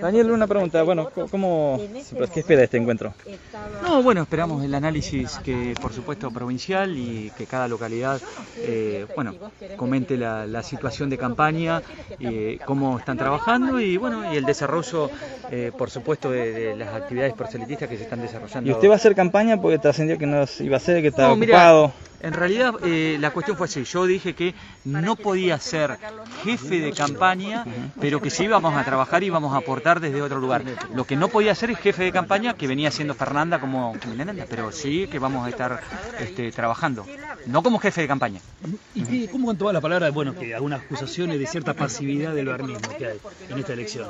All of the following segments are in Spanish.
Daniel, una pregunta. Bueno, ¿cómo, ¿qué espera este encuentro? No, bueno, esperamos el análisis que, por supuesto, provincial y que cada localidad, eh, bueno, comente la, situación de campaña, eh, cómo están trabajando y, bueno, y el desarrollo, eh, por supuesto, de, las actividades proselitistas que se están desarrollando. ¿Y usted va a hacer campaña porque trascendió que no iba a hacer, que estaba ocupado? En realidad eh, la cuestión fue así, yo dije que no podía ser jefe de campaña, pero que si íbamos a trabajar íbamos a aportar desde otro lugar. Lo que no podía ser es jefe de campaña, que venía siendo Fernanda como Milena, pero sí que vamos a estar este, trabajando, no como jefe de campaña. ¿Y cómo con toda la palabra, bueno, que algunas acusaciones de cierta pasividad del barnismo que hay en esta elección?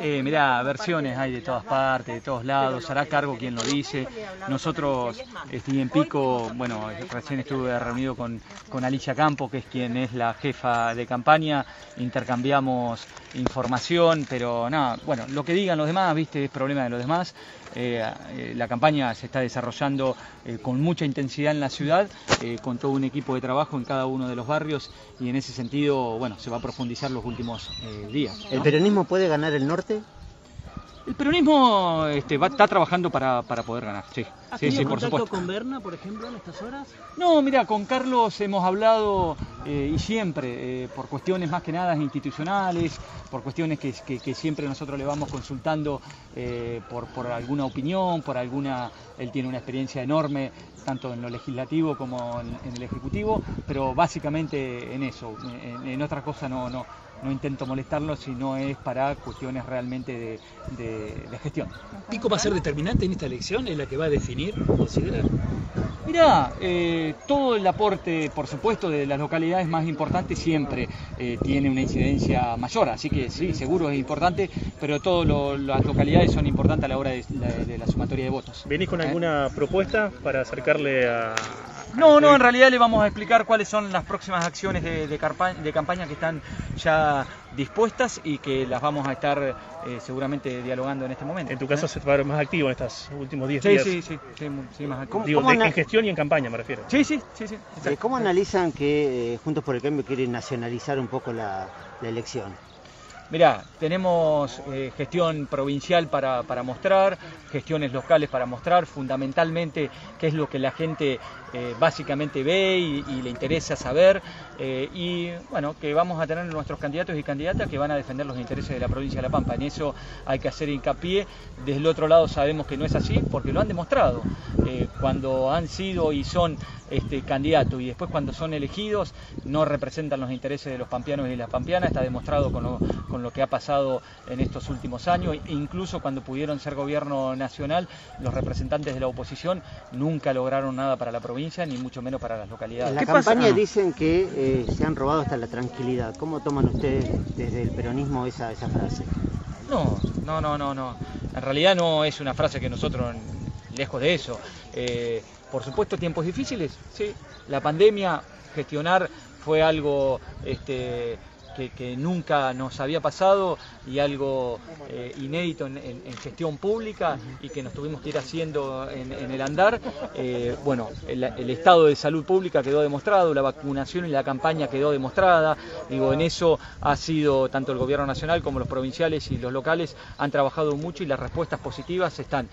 Eh, mirá, versiones hay de todas partes, de todos lados, hará cargo quien lo dice. Nosotros, estoy en Pico, bueno, recién estuve reunido con, con Alicia Campo, que es quien es la jefa de campaña, intercambiamos información, pero nada, bueno, lo que digan los demás, viste, es problema de los demás. Eh, eh, la campaña se está desarrollando eh, con mucha intensidad en la ciudad, con todo un equipo de trabajo en cada uno de los barrios y en ese sentido, bueno, se va a profundizar los últimos días. ¿El peronismo puede ganar el norte? El peronismo este, va, está trabajando para, poder ganar, sí. ¿Has sí, sí, por supuesto. con Berna, por ejemplo, en estas horas? No, mira, con Carlos hemos hablado eh, y siempre, eh, por cuestiones más que nada institucionales, por cuestiones que, siempre nosotros le vamos consultando eh, por, por, alguna opinión, por alguna... Él tiene una experiencia enorme, tanto en lo legislativo como en, el ejecutivo, pero básicamente en eso. En, en otra cosa no, no, no intento molestarlo si no es para cuestiones realmente de, gestión. ¿Pico va a ser determinante en esta elección? ¿Es la que va a definir, considerar? Mirá, eh, todo el aporte, por supuesto, de las localidades más importantes siempre eh, tiene una incidencia mayor, así que sí, seguro es importante, pero todas las localidades son importantes a la hora de, la sumatoria de votos. ¿Venís con ¿Eh? alguna propuesta para acercarle a, no, no, en realidad le vamos a explicar cuáles son las próximas acciones de, campaña, que están ya dispuestas y que las vamos a estar eh, seguramente dialogando en este momento. En tu caso ¿eh? se va a ver más activo en estos últimos 10 días. Sí, sí, sí, sí, más activo. Digo, en gestión y en campaña me refiero. Sí, sí, sí. sí eh, ¿Cómo analizan que Juntos por el Cambio quieren nacionalizar un poco la elección? Mirá, tenemos eh, gestión provincial para, mostrar, gestiones locales para mostrar, fundamentalmente qué es lo que la gente eh, básicamente ve y, le interesa saber, eh, y bueno, que vamos a tener nuestros candidatos y candidatas que van a defender los intereses de la provincia de La Pampa. En eso hay que hacer hincapié. Desde el otro lado sabemos que no es así porque lo han demostrado. cuando han sido y son este, candidatos y después cuando son elegidos no representan los intereses de los pampeanos y las pampeanas, está demostrado con con lo que ha pasado en estos últimos años, e incluso cuando pudieron ser gobierno nacional, los representantes de la oposición nunca lograron nada para la provincia, ni mucho menos para las localidades. En la campaña ah. dicen que eh, se han robado hasta la tranquilidad. ¿Cómo toman ustedes desde el peronismo esa, esa frase? No, no, no, no, no. En realidad no es una frase que nosotros, lejos de eso. Eh, por supuesto, tiempos difíciles, sí. La pandemia, gestionar fue algo este, que, nunca nos había pasado y algo eh, inédito en, gestión pública y que nos tuvimos que ir haciendo en, el andar. Eh, bueno, el, estado de salud pública quedó demostrado, la vacunación y la campaña quedó demostrada. Digo, en eso ha sido tanto el gobierno nacional como los provinciales y los locales han trabajado mucho y las respuestas positivas están